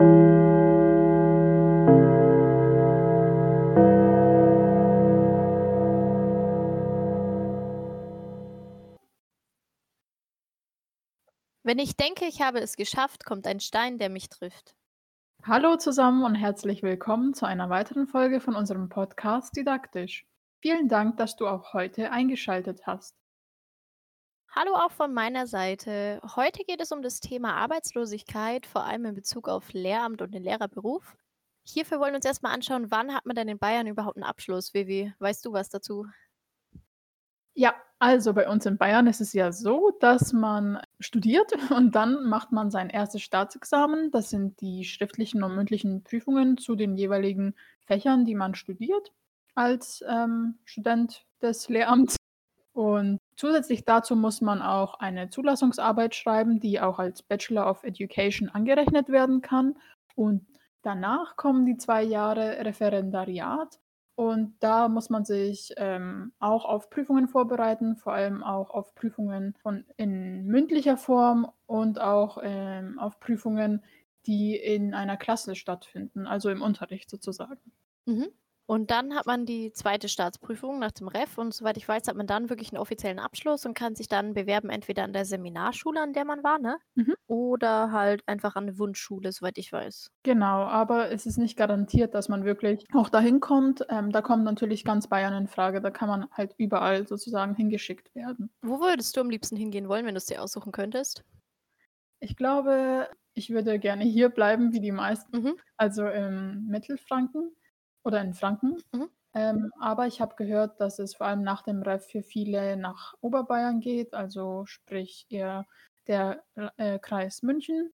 Wenn ich denke, ich habe es geschafft, kommt ein Stein, der mich trifft. Hallo zusammen und herzlich willkommen zu einer weiteren Folge von unserem Podcast Didaktisch. Vielen Dank, dass du auch heute eingeschaltet hast. Hallo auch von meiner Seite. Heute geht es um das Thema Arbeitslosigkeit, vor allem in Bezug auf Lehramt und den Lehrerberuf. Hierfür wollen wir uns erstmal anschauen, wann hat man denn in Bayern überhaupt einen Abschluss? Vivi, weißt du was dazu? Ja, also bei uns in Bayern ist es ja so, dass man studiert und dann macht man sein erstes Staatsexamen. Das sind die schriftlichen und mündlichen Prüfungen zu den jeweiligen Fächern, die man studiert als ähm, Student des Lehramts. Und zusätzlich dazu muss man auch eine Zulassungsarbeit schreiben, die auch als Bachelor of Education angerechnet werden kann. Und danach kommen die zwei Jahre Referendariat. Und da muss man sich ähm, auch auf Prüfungen vorbereiten, vor allem auch auf Prüfungen von, in mündlicher Form und auch ähm, auf Prüfungen, die in einer Klasse stattfinden, also im Unterricht sozusagen. Mhm. Und dann hat man die zweite Staatsprüfung nach dem Ref und soweit ich weiß, hat man dann wirklich einen offiziellen Abschluss und kann sich dann bewerben, entweder an der Seminarschule, an der man war, ne? Mhm. Oder halt einfach an eine Wunschschule, soweit ich weiß. Genau, aber es ist nicht garantiert, dass man wirklich auch dahin kommt. Ähm, da kommt natürlich ganz Bayern in Frage. Da kann man halt überall sozusagen hingeschickt werden. Wo würdest du am liebsten hingehen wollen, wenn du es dir aussuchen könntest? Ich glaube, ich würde gerne hier bleiben, wie die meisten. Mhm. Also im Mittelfranken oder in Franken. Mhm. Ähm, aber ich habe gehört, dass es vor allem nach dem Ref für viele nach Oberbayern geht, also sprich eher der äh, Kreis München.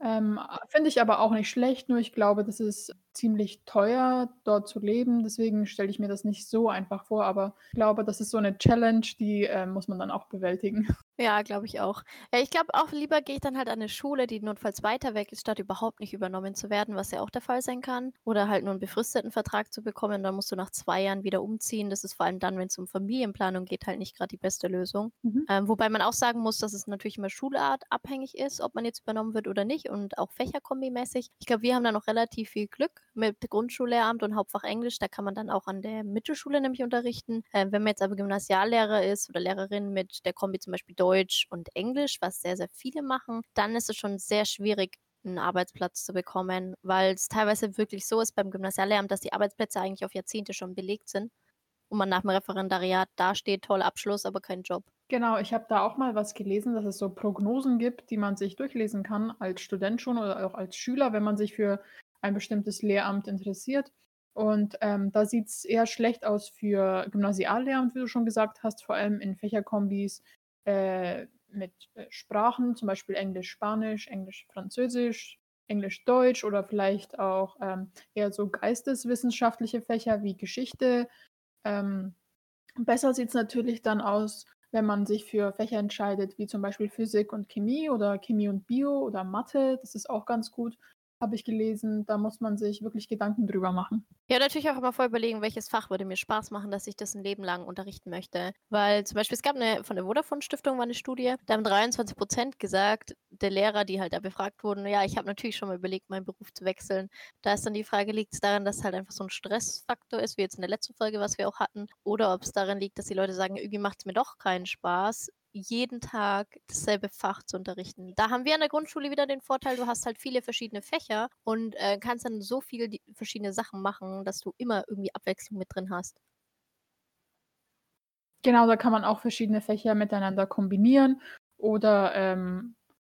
Ähm, Finde ich aber auch nicht schlecht, nur ich glaube, das ist ziemlich teuer, dort zu leben. Deswegen stelle ich mir das nicht so einfach vor, aber ich glaube, das ist so eine Challenge, die äh, muss man dann auch bewältigen. Ja, glaube ich auch. Ja, ich glaube auch lieber gehe ich dann halt an eine Schule, die notfalls weiter weg ist, statt überhaupt nicht übernommen zu werden, was ja auch der Fall sein kann. Oder halt nur einen befristeten Vertrag zu bekommen, dann musst du nach zwei Jahren wieder umziehen. Das ist vor allem dann, wenn es um Familienplanung geht, halt nicht gerade die beste Lösung. Mhm. Ähm, wobei man auch sagen muss, dass es natürlich immer Schulart abhängig ist, ob man jetzt übernommen wird oder nicht und auch Fächerkombimäßig. Ich glaube, wir haben da noch relativ viel Glück mit Grundschullehramt und Hauptfach Englisch. Da kann man dann auch an der Mittelschule nämlich unterrichten. Ähm, wenn man jetzt aber Gymnasiallehrer ist oder Lehrerin mit der Kombi zum Beispiel Deutsch und Englisch, was sehr, sehr viele machen, dann ist es schon sehr schwierig, einen Arbeitsplatz zu bekommen, weil es teilweise wirklich so ist beim Gymnasiallehramt, dass die Arbeitsplätze eigentlich auf Jahrzehnte schon belegt sind und man nach dem Referendariat dasteht, toller Abschluss, aber kein Job. Genau, ich habe da auch mal was gelesen, dass es so Prognosen gibt, die man sich durchlesen kann als Student schon oder auch als Schüler, wenn man sich für ein bestimmtes Lehramt interessiert. Und ähm, da sieht es eher schlecht aus für Gymnasiallehramt, wie du schon gesagt hast, vor allem in Fächerkombis äh, mit äh, Sprachen, zum Beispiel Englisch-Spanisch, Englisch-Französisch, Englisch-Deutsch oder vielleicht auch ähm, eher so geisteswissenschaftliche Fächer wie Geschichte. Ähm, besser sieht es natürlich dann aus, wenn man sich für Fächer entscheidet, wie zum Beispiel Physik und Chemie oder Chemie und Bio oder Mathe. Das ist auch ganz gut habe ich gelesen. Da muss man sich wirklich Gedanken drüber machen. Ja, natürlich auch immer voll überlegen, welches Fach würde mir Spaß machen, dass ich das ein Leben lang unterrichten möchte. Weil zum Beispiel, es gab eine, von der Vodafone-Stiftung war eine Studie, da haben 23 Prozent gesagt, der Lehrer, die halt da befragt wurden, ja, ich habe natürlich schon mal überlegt, meinen Beruf zu wechseln. Da ist dann die Frage, liegt es daran, dass es halt einfach so ein Stressfaktor ist, wie jetzt in der letzten Folge, was wir auch hatten, oder ob es daran liegt, dass die Leute sagen, irgendwie macht es mir doch keinen Spaß jeden Tag dasselbe Fach zu unterrichten. Da haben wir an der Grundschule wieder den Vorteil, du hast halt viele verschiedene Fächer und äh, kannst dann so viele verschiedene Sachen machen, dass du immer irgendwie Abwechslung mit drin hast. Genau, da kann man auch verschiedene Fächer miteinander kombinieren oder ähm,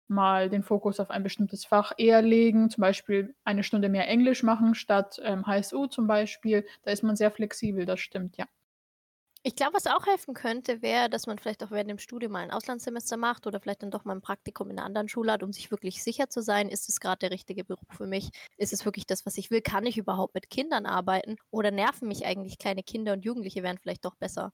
mal den Fokus auf ein bestimmtes Fach eher legen, zum Beispiel eine Stunde mehr Englisch machen statt ähm, HSU zum Beispiel. Da ist man sehr flexibel, das stimmt, ja. Ich glaube, was auch helfen könnte, wäre, dass man vielleicht auch während dem Studium mal ein Auslandssemester macht oder vielleicht dann doch mal ein Praktikum in einer anderen Schule hat, um sich wirklich sicher zu sein, ist es gerade der richtige Beruf für mich? Ist es wirklich das, was ich will? Kann ich überhaupt mit Kindern arbeiten? Oder nerven mich eigentlich kleine Kinder und Jugendliche wären vielleicht doch besser?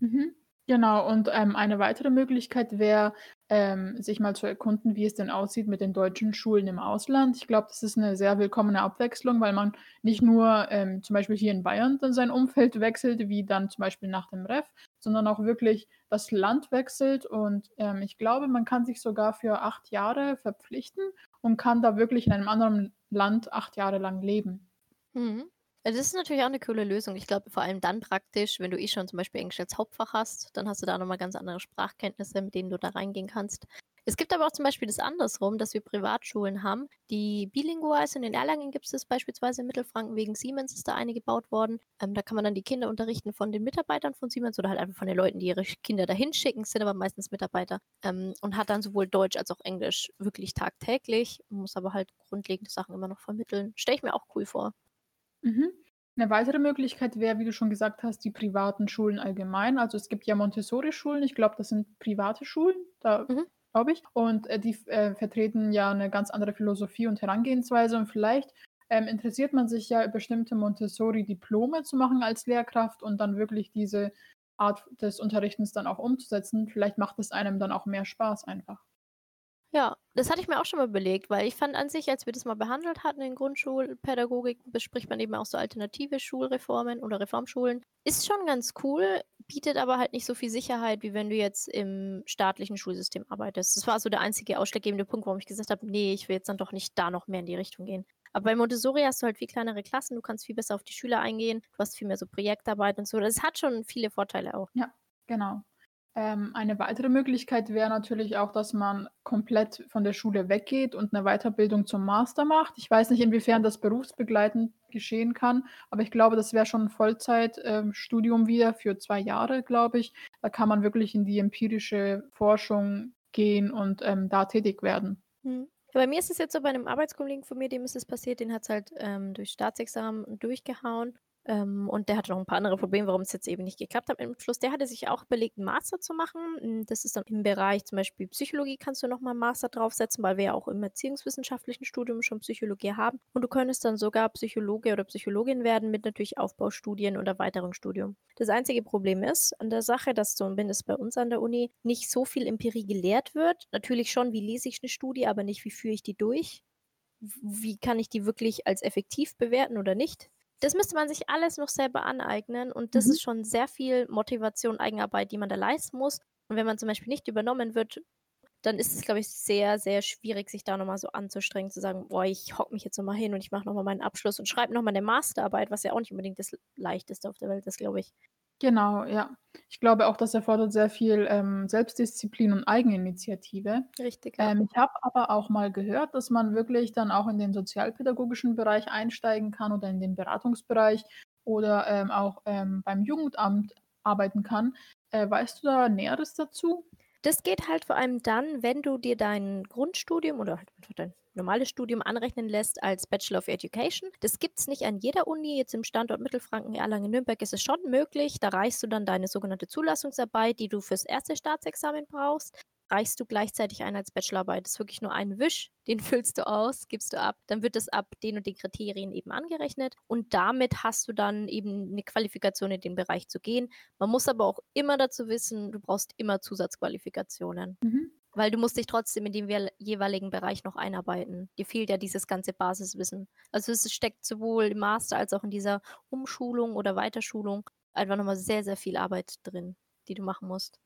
Mhm. Genau, und ähm, eine weitere Möglichkeit wäre, ähm, sich mal zu erkunden, wie es denn aussieht mit den deutschen Schulen im Ausland. Ich glaube, das ist eine sehr willkommene Abwechslung, weil man nicht nur ähm, zum Beispiel hier in Bayern dann sein Umfeld wechselt, wie dann zum Beispiel nach dem Ref, sondern auch wirklich das Land wechselt. Und ähm, ich glaube, man kann sich sogar für acht Jahre verpflichten und kann da wirklich in einem anderen Land acht Jahre lang leben. Mhm. Das ist natürlich auch eine coole Lösung. Ich glaube, vor allem dann praktisch, wenn du eh schon zum Beispiel Englisch als Hauptfach hast, dann hast du da nochmal ganz andere Sprachkenntnisse, mit denen du da reingehen kannst. Es gibt aber auch zum Beispiel das andersrum, dass wir Privatschulen haben, die bilingual sind. In Erlangen gibt es das beispielsweise in Mittelfranken, wegen Siemens ist da eine gebaut worden. Ähm, da kann man dann die Kinder unterrichten von den Mitarbeitern von Siemens oder halt einfach von den Leuten, die ihre Kinder dahin schicken, sind aber meistens Mitarbeiter. Ähm, und hat dann sowohl Deutsch als auch Englisch wirklich tagtäglich, muss aber halt grundlegende Sachen immer noch vermitteln. Stelle ich mir auch cool vor. Mhm. 'Ne weitere Möglichkeit wäre, wie du schon gesagt hast, die privaten Schulen allgemein. Also, es gibt ja Montessori-Schulen, ich glaube, das sind private Schulen, da Mhm. glaube ich. Und, äh, die äh, vertreten ja eine ganz andere Philosophie und Herangehensweise und vielleicht, ähm, interessiert man sich ja, bestimmte Montessori-Diplome zu machen als Lehrkraft und dann wirklich diese Art des Unterrichtens dann auch umzusetzen. Vielleicht macht es einem dann auch mehr Spaß einfach. Ja, das hatte ich mir auch schon mal überlegt, weil ich fand an sich, als wir das mal behandelt hatten in Grundschulpädagogik, bespricht man eben auch so alternative Schulreformen oder Reformschulen. Ist schon ganz cool, bietet aber halt nicht so viel Sicherheit, wie wenn du jetzt im staatlichen Schulsystem arbeitest. Das war so der einzige ausschlaggebende Punkt, warum ich gesagt habe, nee, ich will jetzt dann doch nicht da noch mehr in die Richtung gehen. Aber bei Montessori hast du halt viel kleinere Klassen, du kannst viel besser auf die Schüler eingehen, du hast viel mehr so Projektarbeit und so. Das hat schon viele Vorteile auch. Ja, genau. Ähm, eine weitere Möglichkeit wäre natürlich auch, dass man komplett von der Schule weggeht und eine Weiterbildung zum Master macht. Ich weiß nicht, inwiefern das berufsbegleitend geschehen kann, aber ich glaube, das wäre schon ein Vollzeitstudium ähm, wieder für zwei Jahre, glaube ich. Da kann man wirklich in die empirische Forschung gehen und ähm, da tätig werden. Hm. Bei mir ist es jetzt so, bei einem Arbeitskollegen von mir, dem ist es passiert, den hat es halt ähm, durch Staatsexamen durchgehauen ähm, und der hatte noch ein paar andere Probleme, warum es jetzt eben nicht geklappt hat dem Schluss. Der hatte sich auch überlegt, einen Master zu machen. Hm, das ist dann im Bereich zum Beispiel Psychologie kannst du nochmal einen Master draufsetzen, weil wir ja auch im erziehungswissenschaftlichen Studium schon Psychologie haben. Und du könntest dann sogar Psychologe oder Psychologin werden mit natürlich Aufbaustudien und Erweiterungsstudium. Das einzige Problem ist an der Sache, dass zumindest bei uns an der Uni nicht so viel Empirie gelehrt wird. Natürlich schon, wie lese ich eine Studie, aber nicht, wie führe ich die durch. Wie kann ich die wirklich als effektiv bewerten oder nicht? Das müsste man sich alles noch selber aneignen und das Mhm. ist schon sehr viel Motivation, Eigenarbeit, die man da leisten muss. Und wenn man zum Beispiel nicht übernommen wird, dann ist es, glaube ich, sehr, sehr schwierig, sich da nochmal so anzustrengen, zu sagen, boah, ich hocke mich jetzt nochmal hin und ich mache nochmal meinen Abschluss und schreibe nochmal eine Masterarbeit, was ja auch nicht unbedingt das Leichteste auf der Welt ist, glaube ich. Genau, ja. Ich glaube auch, das erfordert sehr viel, ähm, Selbstdisziplin und Eigeninitiative. Richtig, ja. Ähm, ich habe aber auch mal gehört, dass man wirklich dann auch in den sozialpädagogischen Bereich einsteigen kann oder in den Beratungsbereich oder, ähm, auch, ähm, beim Jugendamt arbeiten kann. Äh, weißt du da Näheres dazu? Das geht halt vor allem dann, wenn du dir dein Grundstudium oder halt dein normales Studium anrechnen lässt als Bachelor of Education. Das gibt es nicht an jeder Uni. Jetzt im Standort Mittelfranken, Erlangen, Nürnberg ist es schon möglich. Da reichst du dann deine sogenannte Zulassungsarbeit, die du fürs erste Staatsexamen brauchst reichst du gleichzeitig ein als Bachelorarbeit. Das ist wirklich nur ein Wisch, den füllst du aus, gibst du ab, dann wird das ab den und den Kriterien eben angerechnet und damit hast du dann eben eine Qualifikation in den Bereich zu gehen. Man muss aber auch immer dazu wissen, du brauchst immer Zusatzqualifikationen. Mhm weil du musst dich trotzdem in dem jeweiligen Bereich noch einarbeiten. Dir fehlt ja dieses ganze Basiswissen. Also es steckt sowohl im Master als auch in dieser Umschulung oder Weiterschulung einfach nochmal sehr, sehr viel Arbeit drin, die du machen musst.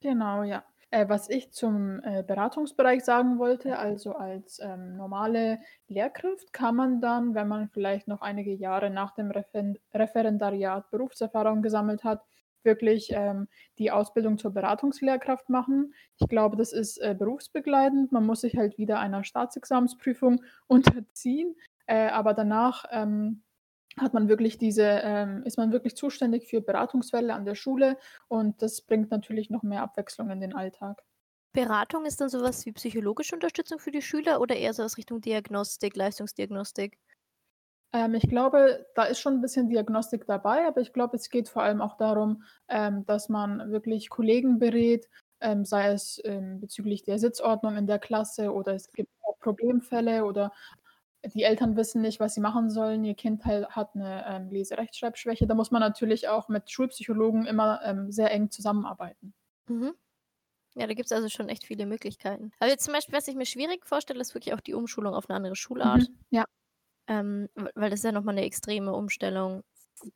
Genau, ja. Äh, was ich zum äh, Beratungsbereich sagen wollte, also als ähm, normale Lehrkraft kann man dann, wenn man vielleicht noch einige Jahre nach dem Referen Referendariat Berufserfahrung gesammelt hat, wirklich ähm, die Ausbildung zur Beratungslehrkraft machen. Ich glaube, das ist äh, berufsbegleitend. Man muss sich halt wieder einer Staatsexamensprüfung unterziehen, äh, aber danach ähm, hat man wirklich diese, ähm, ist man wirklich zuständig für Beratungsfälle an der Schule und das bringt natürlich noch mehr Abwechslung in den Alltag. Beratung ist dann sowas wie psychologische Unterstützung für die Schüler oder eher so aus Richtung Diagnostik, Leistungsdiagnostik? Ähm, ich glaube, da ist schon ein bisschen Diagnostik dabei, aber ich glaube, es geht vor allem auch darum, ähm, dass man wirklich Kollegen berät, ähm, sei es ähm, bezüglich der Sitzordnung in der Klasse oder es gibt auch Problemfälle oder die Eltern wissen nicht, was sie machen sollen. Ihr Kind hat eine ähm, Leserechtschreibschwäche. Da muss man natürlich auch mit Schulpsychologen immer ähm, sehr eng zusammenarbeiten. Mhm. Ja, da gibt es also schon echt viele Möglichkeiten. Aber jetzt zum Beispiel, was ich mir schwierig vorstelle, ist wirklich auch die Umschulung auf eine andere Schulart. Mhm, ja. Ähm, weil das ist ja nochmal eine extreme Umstellung.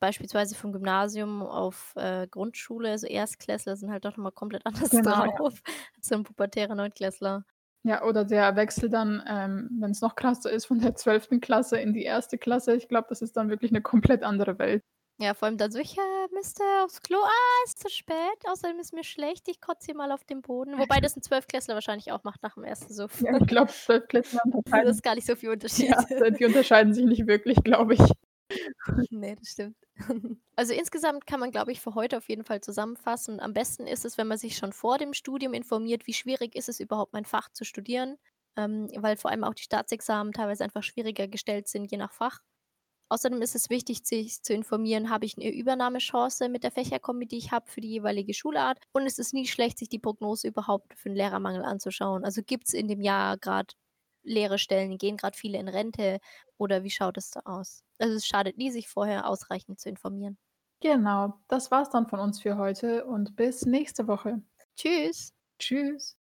Beispielsweise vom Gymnasium auf äh, Grundschule, also Erstklässler sind halt doch nochmal komplett anders Genau, ja. drauf als so ein pubertärer Neunklässler. Ja, oder der Wechsel dann, ähm, wenn es noch krasser ist, von der 12. Klasse in die erste Klasse. Ich glaube, das ist dann wirklich eine komplett andere Welt. Ja, vor allem dann so, ich äh, müsste aufs Klo. Ah, ist zu spät. Außerdem ist mir schlecht. Ich kotze hier mal auf den Boden. Wobei das ein Zwölfklässler wahrscheinlich auch macht nach dem ersten Suff. Ja, ich glaube, 12-Klässler Das unterscheiden ist gar nicht so viel Unterschied. ja, die unterscheiden sich nicht wirklich, glaube ich. Nee, das stimmt. Also insgesamt kann man, glaube ich, für heute auf jeden Fall zusammenfassen. Am besten ist es, wenn man sich schon vor dem Studium informiert, wie schwierig ist es überhaupt, mein Fach zu studieren, ähm, weil vor allem auch die Staatsexamen teilweise einfach schwieriger gestellt sind, je nach Fach. Außerdem ist es wichtig, sich zu informieren, habe ich eine Übernahmechance mit der Fächerkombi, die ich habe für die jeweilige Schulart. Und es ist nie schlecht, sich die Prognose überhaupt für den Lehrermangel anzuschauen. Also gibt es in dem Jahr gerade leere Stellen, gehen gerade viele in Rente oder wie schaut es da aus? Also es schadet nie, sich vorher ausreichend zu informieren. Genau, das war's dann von uns für heute und bis nächste Woche. Tschüss! Tschüss.